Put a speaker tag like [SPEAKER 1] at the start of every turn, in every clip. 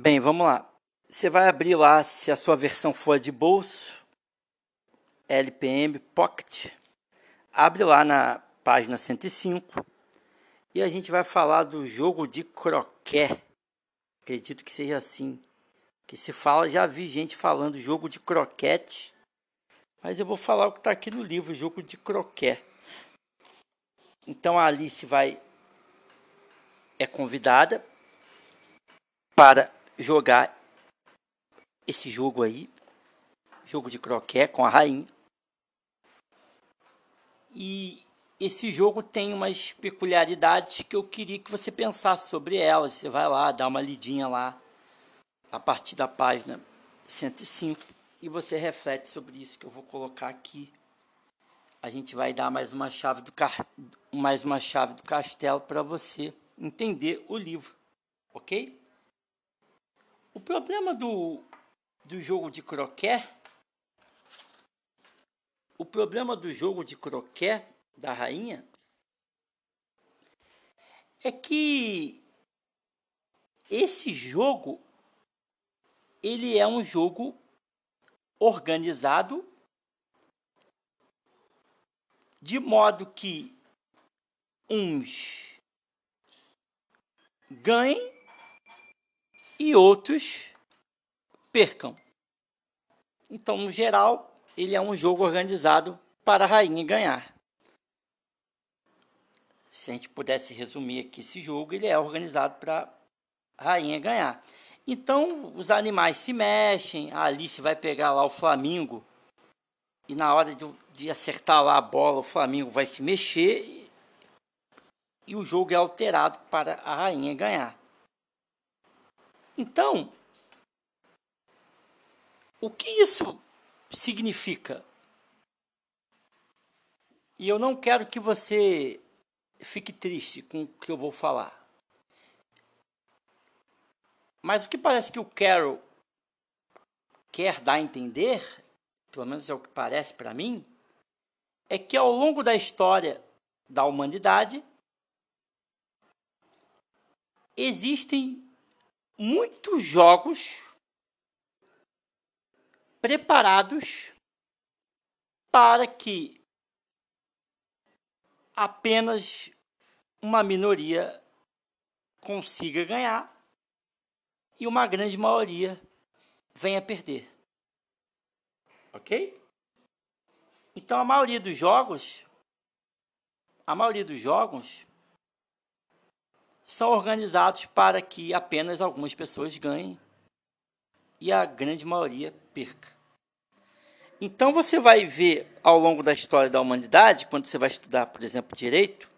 [SPEAKER 1] Bem, vamos lá. Você vai abrir lá, se a sua versão for de bolso, LPM Pocket. Abre lá na página 105 e a gente vai falar do jogo de croquet. Acredito que seja assim que se fala. Já vi gente falando jogo de croquete, mas eu vou falar o que está aqui no livro, jogo de croquet. Então a Alice vai é convidada para jogar esse jogo aí, jogo de croquet com a rainha. E esse jogo tem umas peculiaridades que eu queria que você pensasse sobre elas. Você vai lá, dá uma lidinha lá a partir da página 105 e você reflete sobre isso que eu vou colocar aqui. A gente vai dar mais uma chave do car... mais uma chave do castelo para você entender o livro, ok? O problema do, do jogo de croquet, o problema do jogo de croquet da rainha é que esse jogo ele é um jogo organizado de modo que uns ganhem e outros percam. Então, no geral, ele é um jogo organizado para a rainha ganhar. Se a gente pudesse resumir aqui esse jogo, ele é organizado para a rainha ganhar. Então, os animais se mexem, a Alice vai pegar lá o Flamingo e na hora de, de acertar lá a bola, o Flamingo vai se mexer e, e o jogo é alterado para a rainha ganhar. Então, o que isso significa? E eu não quero que você fique triste com o que eu vou falar. Mas o que parece que o Carol quer dar a entender, pelo menos é o que parece para mim, é que ao longo da história da humanidade existem muitos jogos preparados para que apenas uma minoria consiga ganhar e uma grande maioria venha perder. Ok? Então a maioria dos jogos, a maioria dos jogos são organizados para que apenas algumas pessoas ganhem e a grande maioria perca. Então você vai ver ao longo da história da humanidade, quando você vai estudar, por exemplo, direito,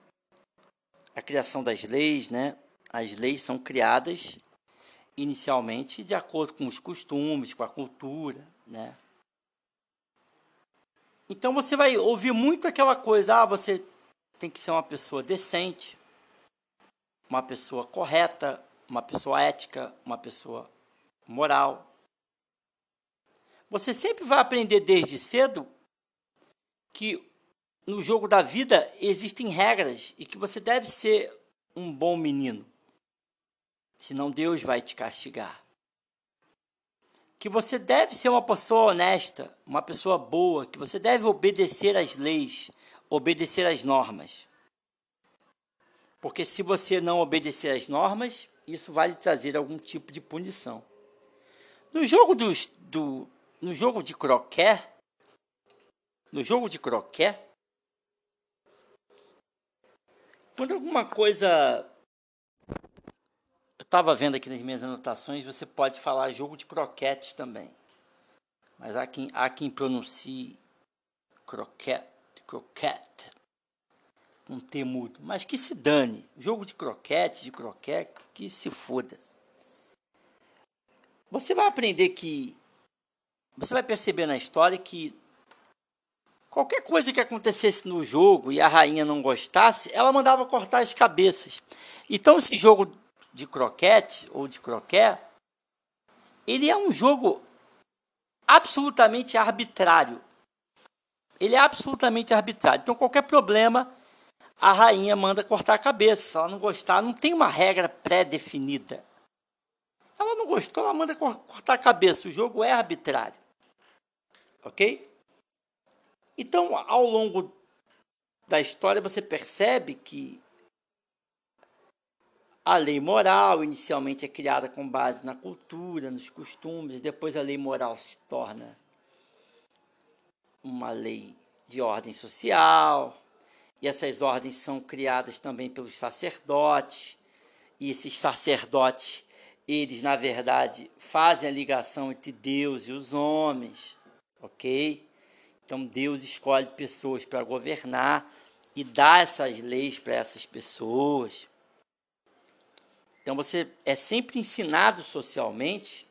[SPEAKER 1] a criação das leis, né? As leis são criadas inicialmente de acordo com os costumes, com a cultura, né? Então você vai ouvir muito aquela coisa, ah, você tem que ser uma pessoa decente, uma pessoa correta, uma pessoa ética, uma pessoa moral. Você sempre vai aprender desde cedo que no jogo da vida existem regras e que você deve ser um bom menino. Senão Deus vai te castigar. Que você deve ser uma pessoa honesta, uma pessoa boa, que você deve obedecer às leis, obedecer às normas. Porque se você não obedecer às normas, isso vai lhe trazer algum tipo de punição. No jogo dos, do no jogo de croquet, no jogo de croquet, quando alguma coisa eu estava vendo aqui nas minhas anotações, você pode falar jogo de croquete também. Mas há quem, há quem pronuncie croquete, croquete um T mudo. Mas que se dane. Jogo de croquete, de croquete, que se foda. Você vai aprender que. Você vai perceber na história que qualquer coisa que acontecesse no jogo e a rainha não gostasse, ela mandava cortar as cabeças. Então esse jogo de croquete ou de croquet, ele é um jogo absolutamente arbitrário. Ele é absolutamente arbitrário. Então qualquer problema a rainha manda cortar a cabeça. Se ela não gostar, não tem uma regra pré-definida. Ela não gostou, ela manda cortar a cabeça. O jogo é arbitrário. Ok? Então, ao longo da história, você percebe que a lei moral inicialmente é criada com base na cultura, nos costumes, depois a lei moral se torna uma lei de ordem social, e essas ordens são criadas também pelos sacerdotes, e esses sacerdotes, eles na verdade fazem a ligação entre Deus e os homens, ok? Então Deus escolhe pessoas para governar e dá essas leis para essas pessoas. Então você é sempre ensinado socialmente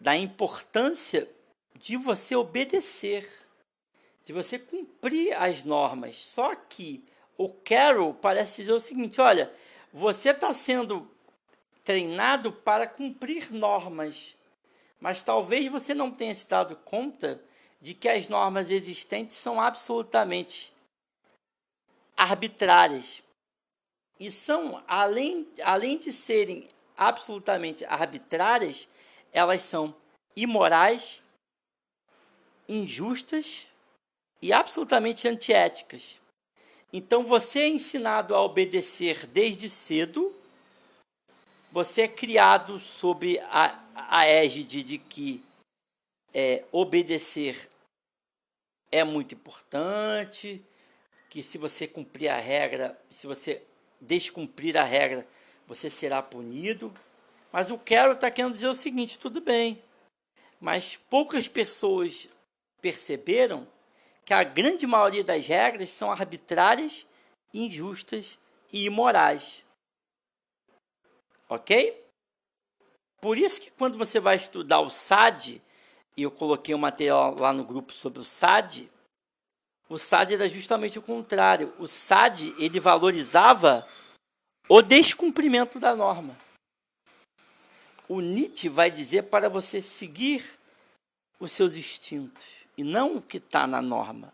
[SPEAKER 1] da importância de você obedecer, de você cumprir as normas. Só que o Carol parece dizer o seguinte: olha, você está sendo treinado para cumprir normas, mas talvez você não tenha se dado conta de que as normas existentes são absolutamente arbitrárias e são, além, além de serem absolutamente arbitrárias, elas são imorais, injustas e absolutamente antiéticas. Então você é ensinado a obedecer desde cedo, você é criado sob a, a égide de que é, obedecer é muito importante, que se você cumprir a regra, se você descumprir a regra, você será punido. Mas o Carol está querendo dizer o seguinte: tudo bem, mas poucas pessoas perceberam que a grande maioria das regras são arbitrárias, injustas e imorais. Ok? Por isso que quando você vai estudar o SAD, e eu coloquei um material lá no grupo sobre o SAD, o SAD era justamente o contrário. O SAD ele valorizava o descumprimento da norma. O Nietzsche vai dizer para você seguir os seus instintos e não o que está na norma.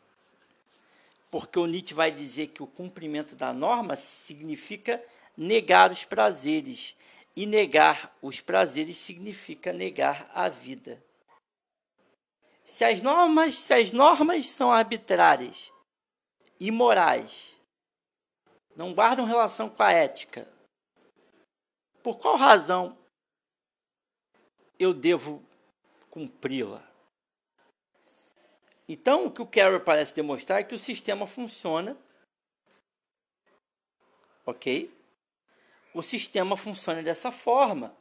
[SPEAKER 1] Porque o Nietzsche vai dizer que o cumprimento da norma significa negar os prazeres, e negar os prazeres significa negar a vida. Se as normas, se as normas são arbitrárias, imorais, não guardam relação com a ética, por qual razão eu devo cumpri-la? Então, o que o Carroll parece demonstrar é que o sistema funciona, ok? O sistema funciona dessa forma.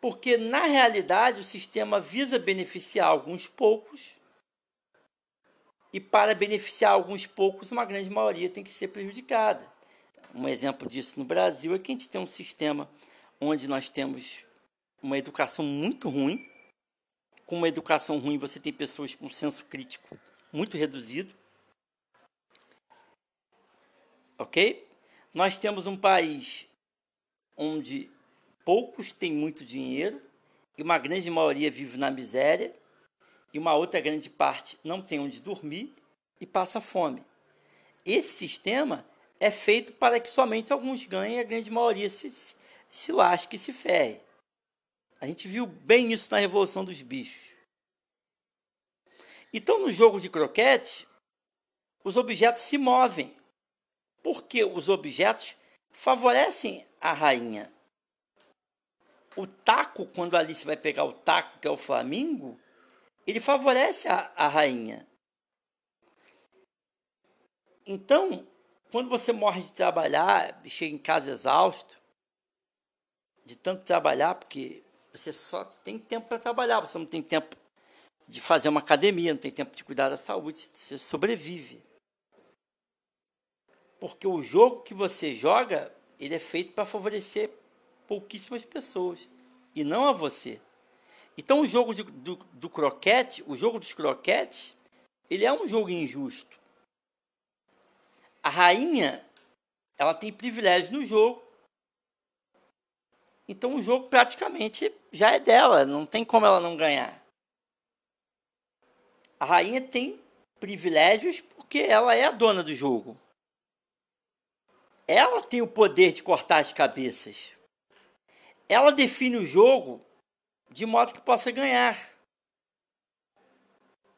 [SPEAKER 1] Porque, na realidade, o sistema visa beneficiar alguns poucos, e para beneficiar alguns poucos, uma grande maioria tem que ser prejudicada. Um exemplo disso no Brasil é que a gente tem um sistema onde nós temos uma educação muito ruim. Com uma educação ruim, você tem pessoas com senso crítico muito reduzido. Ok? Nós temos um país onde poucos têm muito dinheiro e uma grande maioria vive na miséria e uma outra grande parte não tem onde dormir e passa fome. Esse sistema é feito para que somente alguns ganhem e a grande maioria se, se lasque e se ferre. A gente viu bem isso na Revolução dos Bichos. Então, no jogo de croquete, os objetos se movem, porque os objetos favorecem a rainha o taco, quando a Alice vai pegar o taco, que é o Flamingo, ele favorece a, a rainha. Então, quando você morre de trabalhar, chega em casa exausto, de tanto trabalhar, porque você só tem tempo para trabalhar, você não tem tempo de fazer uma academia, não tem tempo de cuidar da saúde, você sobrevive. Porque o jogo que você joga, ele é feito para favorecer pouquíssimas pessoas e não a você. Então o jogo de, do, do croquete, o jogo dos croquetes, ele é um jogo injusto. A rainha, ela tem privilégios no jogo. Então o jogo praticamente já é dela, não tem como ela não ganhar. A rainha tem privilégios porque ela é a dona do jogo. Ela tem o poder de cortar as cabeças ela define o jogo de modo que possa ganhar.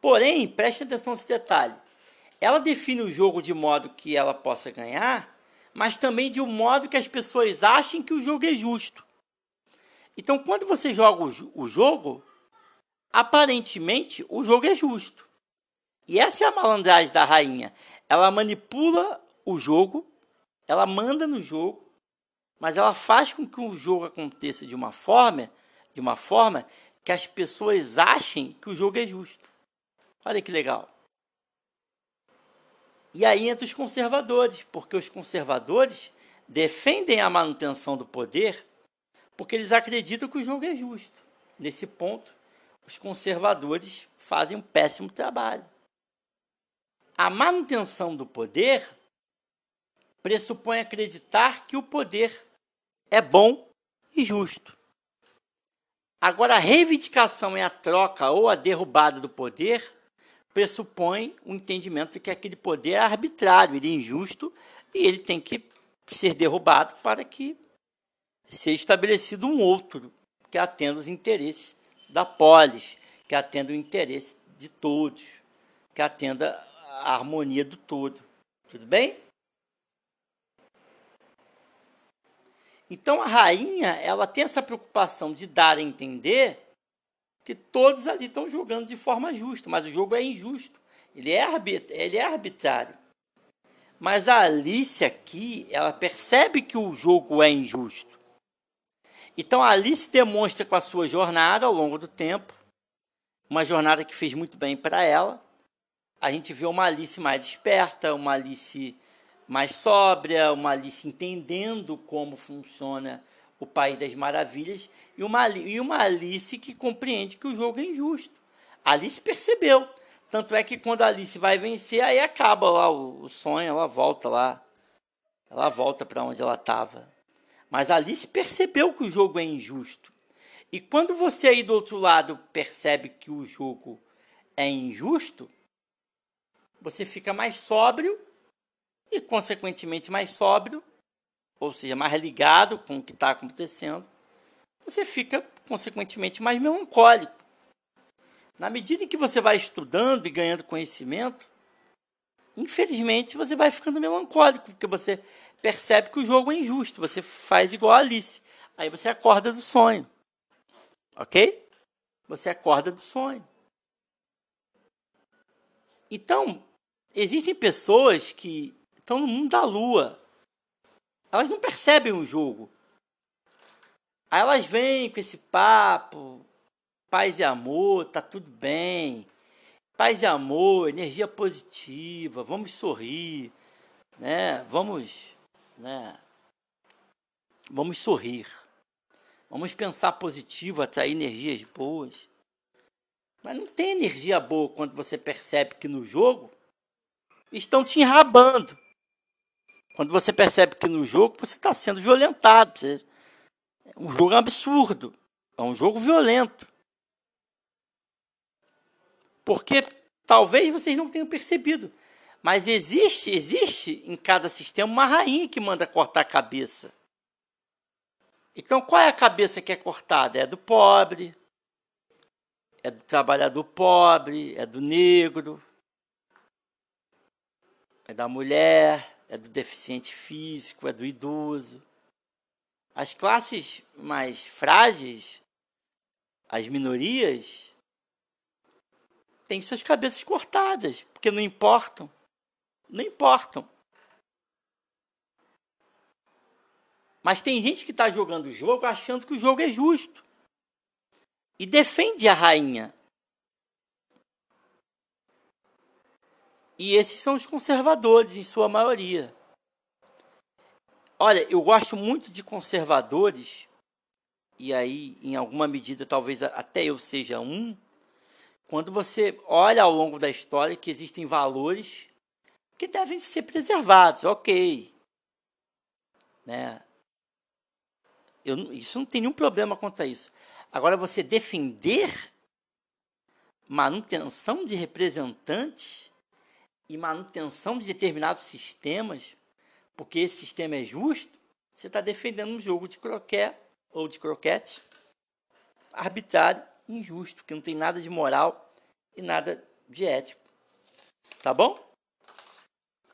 [SPEAKER 1] Porém, preste atenção nesse detalhe. Ela define o jogo de modo que ela possa ganhar, mas também de um modo que as pessoas achem que o jogo é justo. Então, quando você joga o jogo, aparentemente o jogo é justo. E essa é a malandragem da rainha. Ela manipula o jogo, ela manda no jogo, mas ela faz com que o jogo aconteça de uma forma, de uma forma que as pessoas achem que o jogo é justo. Olha que legal. E aí entra os conservadores, porque os conservadores defendem a manutenção do poder porque eles acreditam que o jogo é justo. Nesse ponto, os conservadores fazem um péssimo trabalho. A manutenção do poder pressupõe acreditar que o poder é bom e justo. Agora, a reivindicação e a troca ou a derrubada do poder pressupõe o um entendimento de que aquele poder é arbitrário, ele é injusto e ele tem que ser derrubado para que seja estabelecido um outro que atenda os interesses da polis, que atenda o interesse de todos, que atenda a harmonia do todo. Tudo bem? Então a rainha, ela tem essa preocupação de dar a entender que todos ali estão jogando de forma justa, mas o jogo é injusto. Ele é, ele é arbitrário. Mas a Alice aqui, ela percebe que o jogo é injusto. Então a Alice demonstra com a sua jornada ao longo do tempo, uma jornada que fez muito bem para ela. A gente vê uma Alice mais esperta, uma Alice mais sóbria, uma Alice entendendo como funciona o País das Maravilhas e uma, e uma Alice que compreende que o jogo é injusto. A Alice percebeu. Tanto é que quando a Alice vai vencer, aí acaba lá o, o sonho, ela volta lá. Ela volta para onde ela estava. Mas a Alice percebeu que o jogo é injusto. E quando você aí do outro lado percebe que o jogo é injusto, você fica mais sóbrio e, consequentemente, mais sóbrio, ou seja, mais ligado com o que está acontecendo, você fica, consequentemente, mais melancólico. Na medida em que você vai estudando e ganhando conhecimento, infelizmente você vai ficando melancólico, porque você percebe que o jogo é injusto, você faz igual a Alice. Aí você acorda do sonho. Ok? Você acorda do sonho. Então, existem pessoas que estão no mundo da lua. Elas não percebem o jogo. Aí elas vêm com esse papo, paz e amor, tá tudo bem. Paz e amor, energia positiva, vamos sorrir, né? Vamos, né? Vamos sorrir. Vamos pensar positivo, atrair energias boas. Mas não tem energia boa quando você percebe que no jogo estão te enrabando. Quando você percebe que no jogo você está sendo violentado. Você... Um jogo é absurdo. É um jogo violento. Porque talvez vocês não tenham percebido. Mas existe, existe em cada sistema uma rainha que manda cortar a cabeça. Então, qual é a cabeça que é cortada? É do pobre, é do trabalhador pobre, é do negro, é da mulher, é do deficiente físico, é do idoso. As classes mais frágeis, as minorias, têm suas cabeças cortadas, porque não importam. Não importam. Mas tem gente que está jogando o jogo achando que o jogo é justo. E defende a rainha. E esses são os conservadores, em sua maioria. Olha, eu gosto muito de conservadores, e aí, em alguma medida, talvez até eu seja um, quando você olha ao longo da história que existem valores que devem ser preservados, ok. Né? Eu, isso não tem nenhum problema quanto a isso. Agora, você defender manutenção de representantes e manutenção de determinados sistemas, porque esse sistema é justo, você está defendendo um jogo de croquet ou de croquete, arbitrário, injusto, que não tem nada de moral e nada de ético. Tá bom?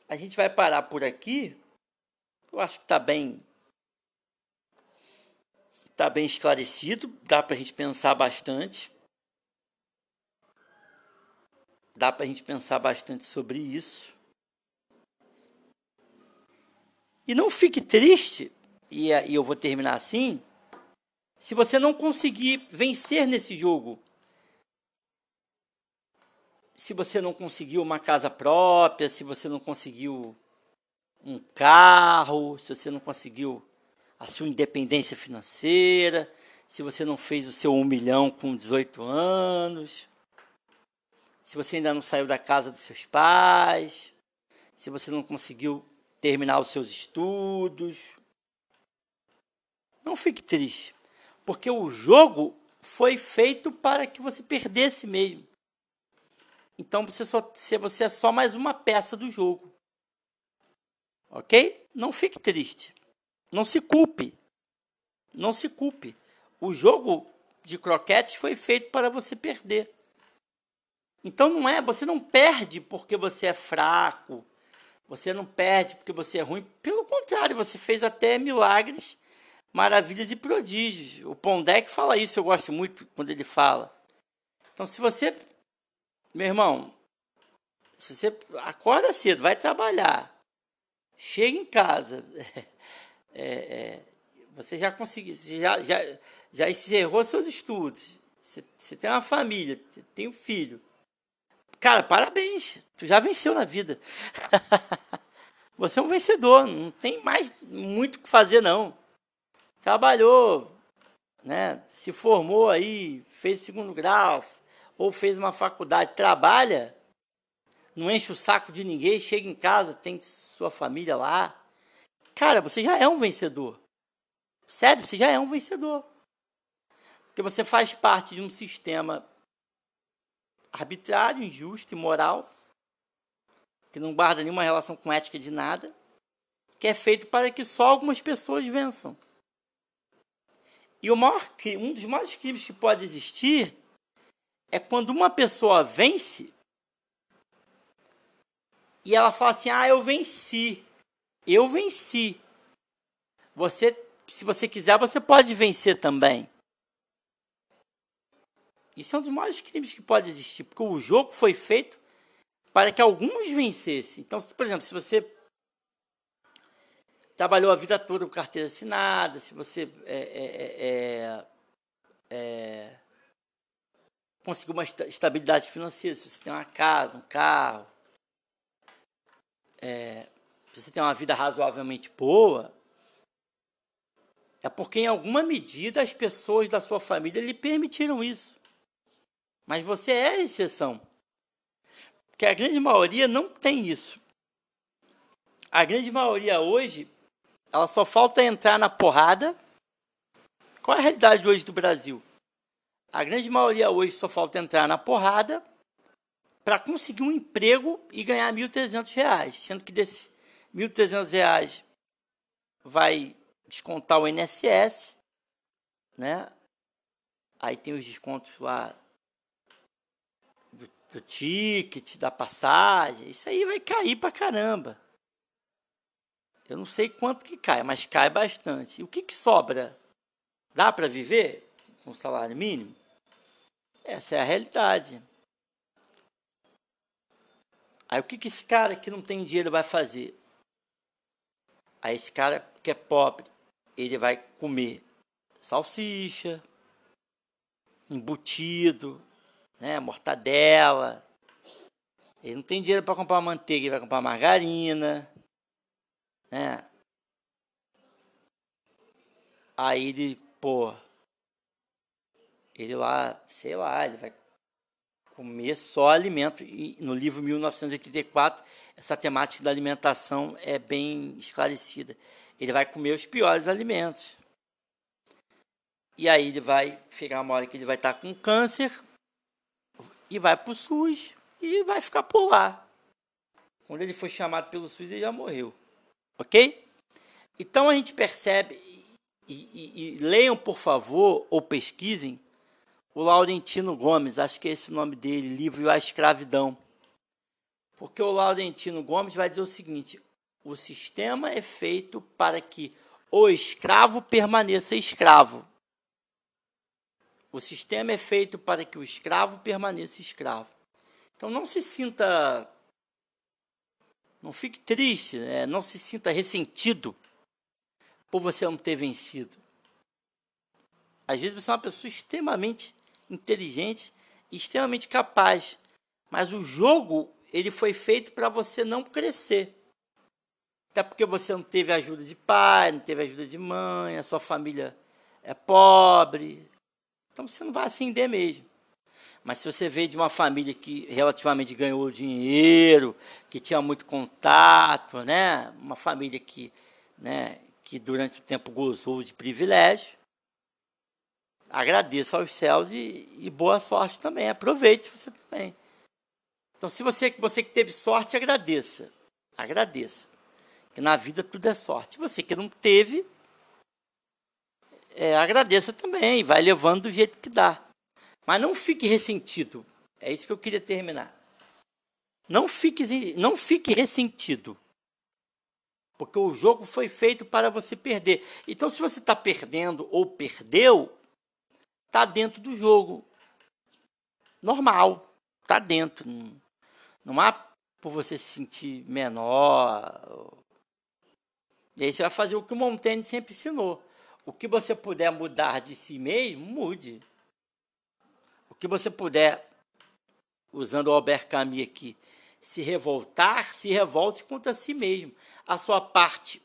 [SPEAKER 1] A gente vai parar por aqui. Eu acho que está bem está bem esclarecido, dá para a gente pensar bastante. Dá para a gente pensar bastante sobre isso. E não fique triste, e eu vou terminar assim, se você não conseguir vencer nesse jogo. Se você não conseguiu uma casa própria, se você não conseguiu um carro, se você não conseguiu a sua independência financeira, se você não fez o seu um milhão com 18 anos, se você ainda não saiu da casa dos seus pais, se você não conseguiu terminar os seus estudos. Não fique triste, porque o jogo foi feito para que você perdesse mesmo. Então você, só, você é só mais uma peça do jogo. Ok? Não fique triste. Não se culpe. Não se culpe. O jogo de croquetes foi feito para você perder. Então não é, você não perde porque você é fraco, você não perde porque você é ruim. Pelo contrário, você fez até milagres, maravilhas e prodígios. O Pondé fala isso, eu gosto muito quando ele fala. Então se você, meu irmão, se você acorda cedo, vai trabalhar, chega em casa, é, é, você já conseguiu, já, já, já encerrou seus estudos, você, você tem uma família, tem um filho Cara, parabéns. Tu já venceu na vida. Você é um vencedor. Não tem mais muito o que fazer, não. Trabalhou, né? Se formou aí, fez segundo grau, ou fez uma faculdade, trabalha, não enche o saco de ninguém, chega em casa, tem sua família lá. Cara, você já é um vencedor. Sério, você já é um vencedor. Porque você faz parte de um sistema arbitrário, injusto, imoral, que não guarda nenhuma relação com ética de nada, que é feito para que só algumas pessoas vençam. E o maior, um dos maiores crimes que pode existir é quando uma pessoa vence e ela fala assim: "Ah, eu venci. Eu venci". Você, se você quiser, você pode vencer também. Isso é um dos maiores crimes que pode existir, porque o jogo foi feito para que alguns vencessem. Então, por exemplo, se você trabalhou a vida toda com carteira assinada, se você é, é, é, é conseguiu uma estabilidade financeira, se você tem uma casa, um carro, é, se você tem uma vida razoavelmente boa, é porque em alguma medida as pessoas da sua família lhe permitiram isso. Mas você é a exceção. Porque a grande maioria não tem isso. A grande maioria hoje, ela só falta entrar na porrada. Qual é a realidade hoje do Brasil? A grande maioria hoje só falta entrar na porrada para conseguir um emprego e ganhar R$ 1.300, sendo que desses R$ 1.300 vai descontar o INSS, né? Aí tem os descontos lá do ticket, da passagem, isso aí vai cair pra caramba. Eu não sei quanto que cai, mas cai bastante. E o que, que sobra? Dá para viver com salário mínimo? Essa é a realidade. Aí o que, que esse cara que não tem dinheiro vai fazer? Aí esse cara que é pobre, ele vai comer salsicha, embutido, né, mortadela. Ele não tem dinheiro para comprar manteiga, ele vai comprar margarina, né? Aí ele, pô, ele lá, sei lá, ele vai comer só alimento. E no livro 1984, essa temática da alimentação é bem esclarecida. Ele vai comer os piores alimentos. E aí ele vai chegar uma hora que ele vai estar com câncer, e vai para o SUS e vai ficar por lá. Quando ele foi chamado pelo SUS, ele já morreu. Ok? Então a gente percebe, e, e, e leiam, por favor, ou pesquisem, o Laurentino Gomes, acho que é esse o nome dele, livro A Escravidão. Porque o Laurentino Gomes vai dizer o seguinte: o sistema é feito para que o escravo permaneça escravo. O sistema é feito para que o escravo permaneça escravo. Então não se sinta. Não fique triste, né? não se sinta ressentido por você não ter vencido. Às vezes você é uma pessoa extremamente inteligente extremamente capaz, mas o jogo ele foi feito para você não crescer. Até porque você não teve ajuda de pai, não teve ajuda de mãe, a sua família é pobre. Então você não vai ascender mesmo. Mas se você veio de uma família que relativamente ganhou dinheiro, que tinha muito contato, né? uma família que, né, que durante o tempo gozou de privilégio, agradeça aos céus e, e, boa sorte também. Aproveite você também. Então, se você, você que teve sorte, agradeça. Agradeça. Que na vida tudo é sorte. Você que não teve, é, agradeça também. Vai levando do jeito que dá. Mas não fique ressentido. É isso que eu queria terminar. Não fique, não fique ressentido. Porque o jogo foi feito para você perder. Então, se você está perdendo ou perdeu, está dentro do jogo. Normal. Está dentro. Não, há por você se sentir menor. E aí você vai fazer o que o Montaigne sempre ensinou. O que você puder mudar de si mesmo, mude. O que você puder, usando o Albert Camus aqui, se revoltar, se revolte contra si mesmo. A sua parte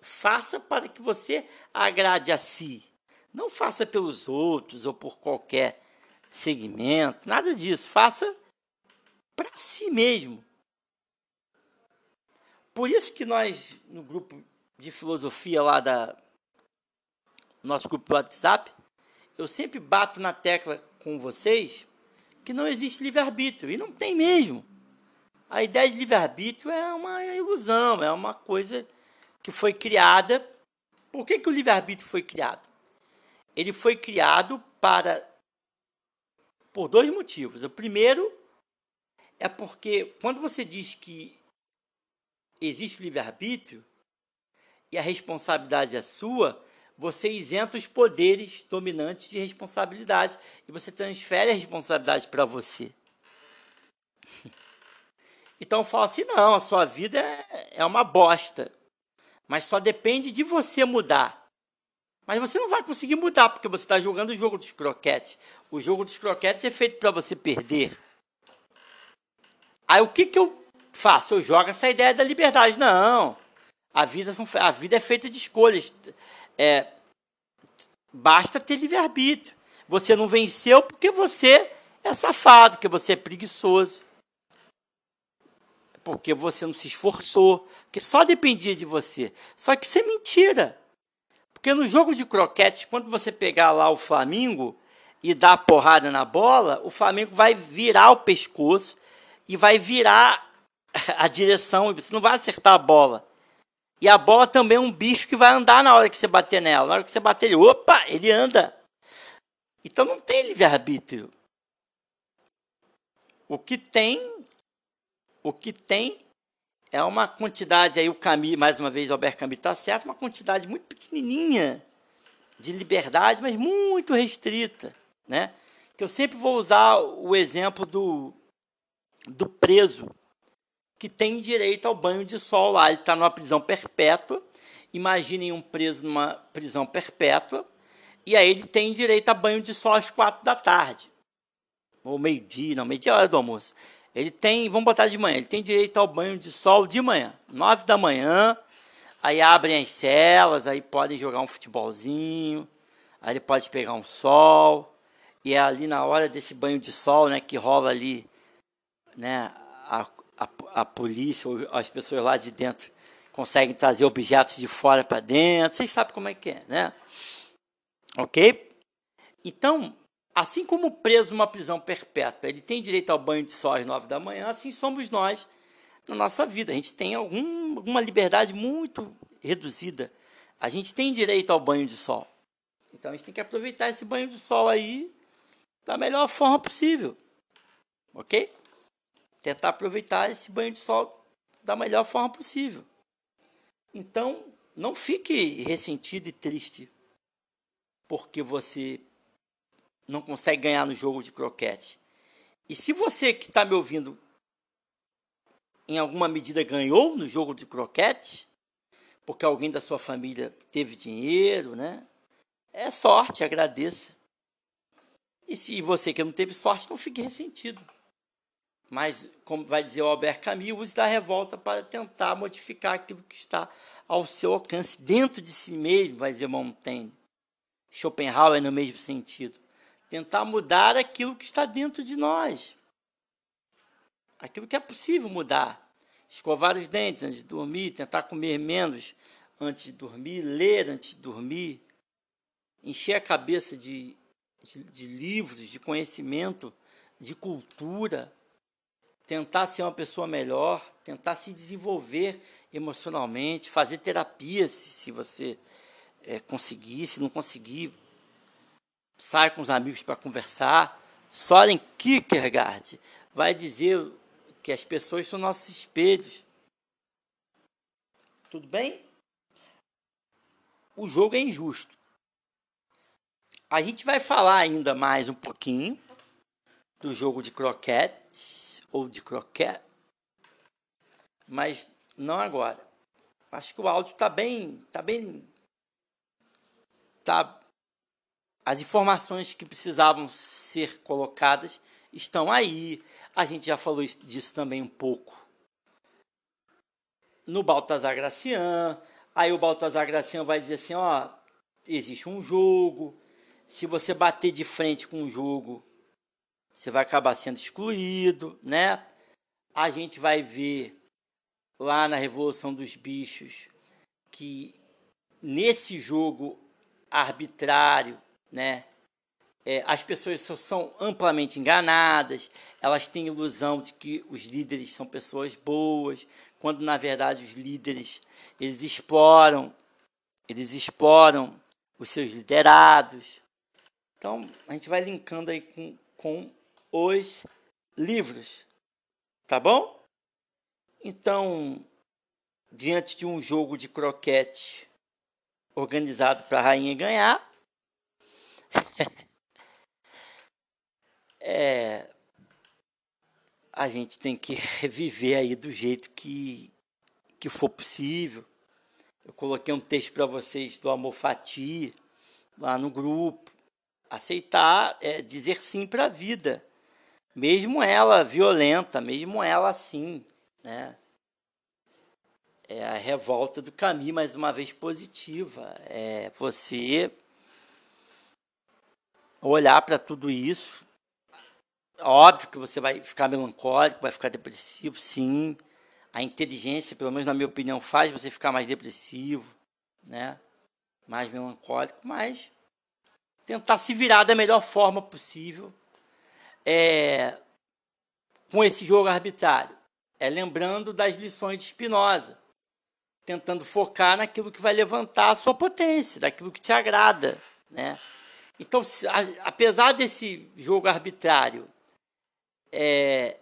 [SPEAKER 1] faça para que você agrade a si. Não faça pelos outros ou por qualquer segmento, nada disso. Faça para si mesmo. Por isso que nós, no grupo de filosofia lá da nosso grupo do WhatsApp, eu sempre bato na tecla com vocês que não existe livre-arbítrio. E não tem mesmo. A ideia de livre-arbítrio é uma ilusão, é uma coisa que foi criada. Por que, que o livre-arbítrio foi criado? Ele foi criado para. por dois motivos. O primeiro é porque quando você diz que existe livre-arbítrio, e a responsabilidade é sua, você isenta os poderes dominantes de responsabilidade e você transfere a responsabilidade para você. Então fala assim: não, a sua vida é, é uma bosta, mas só depende de você mudar. Mas você não vai conseguir mudar porque você está jogando o jogo dos croquetes. O jogo dos croquetes é feito para você perder. Aí o que, que eu faço? Eu jogo essa ideia da liberdade. Não. A vida, são, a vida é feita de escolhas. É, basta ter livre-arbítrio. Você não venceu porque você é safado, porque você é preguiçoso. Porque você não se esforçou, porque só dependia de você. Só que isso é mentira. Porque no jogo de croquetes, quando você pegar lá o Flamengo e dar a porrada na bola, o Flamengo vai virar o pescoço e vai virar a direção e você não vai acertar a bola. E a bola também é um bicho que vai andar na hora que você bater nela. Na hora que você bater ele, opa, ele anda. Então não tem livre-arbítrio. O que tem, o que tem é uma quantidade, aí o Camus, mais uma vez, o Albert Camus está certo, uma quantidade muito pequenininha de liberdade, mas muito restrita, né? Que eu sempre vou usar o exemplo do, do preso que tem direito ao banho de sol lá. Ele está numa prisão perpétua. Imaginem um preso numa prisão perpétua. E aí ele tem direito a banho de sol às quatro da tarde. Ou meio-dia, não, meio-dia é hora do almoço. Ele tem, vamos botar de manhã, ele tem direito ao banho de sol de manhã, nove da manhã. Aí abrem as celas, aí podem jogar um futebolzinho. Aí ele pode pegar um sol. E é ali na hora desse banho de sol, né, que rola ali, né, a, a, polícia ou as pessoas lá de dentro conseguem trazer objetos de fora para dentro. Vocês sabem como é que é, né? Ok? Então, assim como o preso numa prisão perpétua, ele tem direito ao banho de sol às nove da manhã, assim somos nós na nossa vida. A gente tem algum, alguma liberdade muito reduzida A gente tem direito ao banho de sol. Então a gente tem que aproveitar esse banho de sol aí da melhor forma possível. Ok? Tentar aproveitar esse banho de sol da melhor forma possível. Então, não fique ressentido e triste porque você não consegue ganhar no jogo de croquete. E se você que está me ouvindo em alguma medida ganhou no jogo de croquete, porque alguém da sua família teve dinheiro, né? É sorte, agradeça. E se você que não teve sorte, não fique ressentido. Mas, como vai dizer o Albert Camus, use da revolta para tentar modificar aquilo que está ao seu alcance, dentro de si mesmo, vai dizer Montaigne. Schopenhauer no mesmo sentido. Tentar mudar aquilo que está dentro de nós. Aquilo que é possível mudar. Escovar os dentes antes de dormir, tentar comer menos antes de dormir, ler antes de dormir, encher a cabeça de, de, de livros, de conhecimento, de cultura, tentar ser uma pessoa melhor, tentar se desenvolver emocionalmente, fazer terapia se, se você é, conseguir, se não conseguir, sai com os amigos para conversar. Soren Kierkegaard vai dizer que as pessoas são nossos espelhos. Tudo bem? O jogo é injusto. A gente vai falar ainda mais um pouquinho do jogo de croquete ou de croquete, mas não agora. Acho que o áudio está bem, tá bem, tá. As informações que precisavam ser colocadas estão aí. A gente já falou disso também um pouco no Baltazar Gracian. Aí o Baltazar Gracian vai dizer assim: ó, existe um jogo. Se você bater de frente com o jogo, você vai acabar sendo excluído, né? A gente vai ver lá na Revolução dos Bichos que nesse jogo arbitrário, né? É, as pessoas são amplamente enganadas, elas têm ilusão de que os líderes são pessoas boas, quando na verdade os líderes eles exploram, eles exploram os seus liderados. Então a gente vai linkando aí com, com os livros, tá bom? Então, diante de um jogo de croquete organizado para a rainha ganhar, é, a gente tem que viver aí do jeito que, que for possível. Eu coloquei um texto para vocês do Amor Fati lá no grupo. Aceitar é dizer sim para a vida, mesmo ela violenta, mesmo ela assim, né? É a revolta do caminho, mais uma vez positiva. É você olhar para tudo isso Óbvio que você vai ficar melancólico, vai ficar depressivo, sim. A inteligência, pelo menos na minha opinião, faz você ficar mais depressivo, né? Mais melancólico, mas tentar se virar da melhor forma possível é, com esse jogo arbitrário. É lembrando das lições de Spinoza, tentando focar naquilo que vai levantar a sua potência, daquilo que te agrada, né? Então, apesar desse jogo arbitrário é,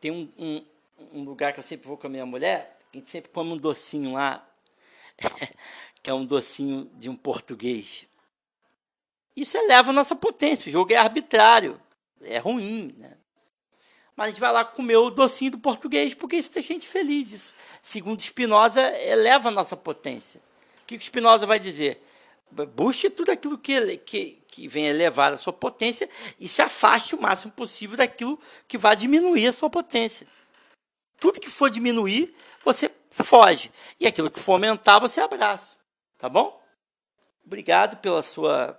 [SPEAKER 1] tem um, um, um, lugar que eu sempre vou com a minha mulher, a gente sempre come um docinho lá, que é um docinho de um português. Isso eleva a nossa potência, o jogo é arbitrário, é ruim, né? Mas a gente vai lá comer o docinho do português, porque isso deixa a gente feliz. Isso, segundo Spinoza, eleva a nossa potência. O que o Spinoza vai dizer? Busque tudo aquilo que, que, que vem elevar a sua potência e se afaste o máximo possível daquilo que vai diminuir a sua potência. Tudo que for diminuir, você foge. E aquilo que for aumentar, você abraça. Tá bom? Obrigado pela sua.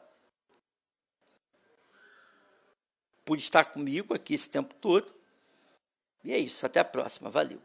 [SPEAKER 1] Por estar comigo aqui esse tempo todo. E é isso. Até a próxima. Valeu.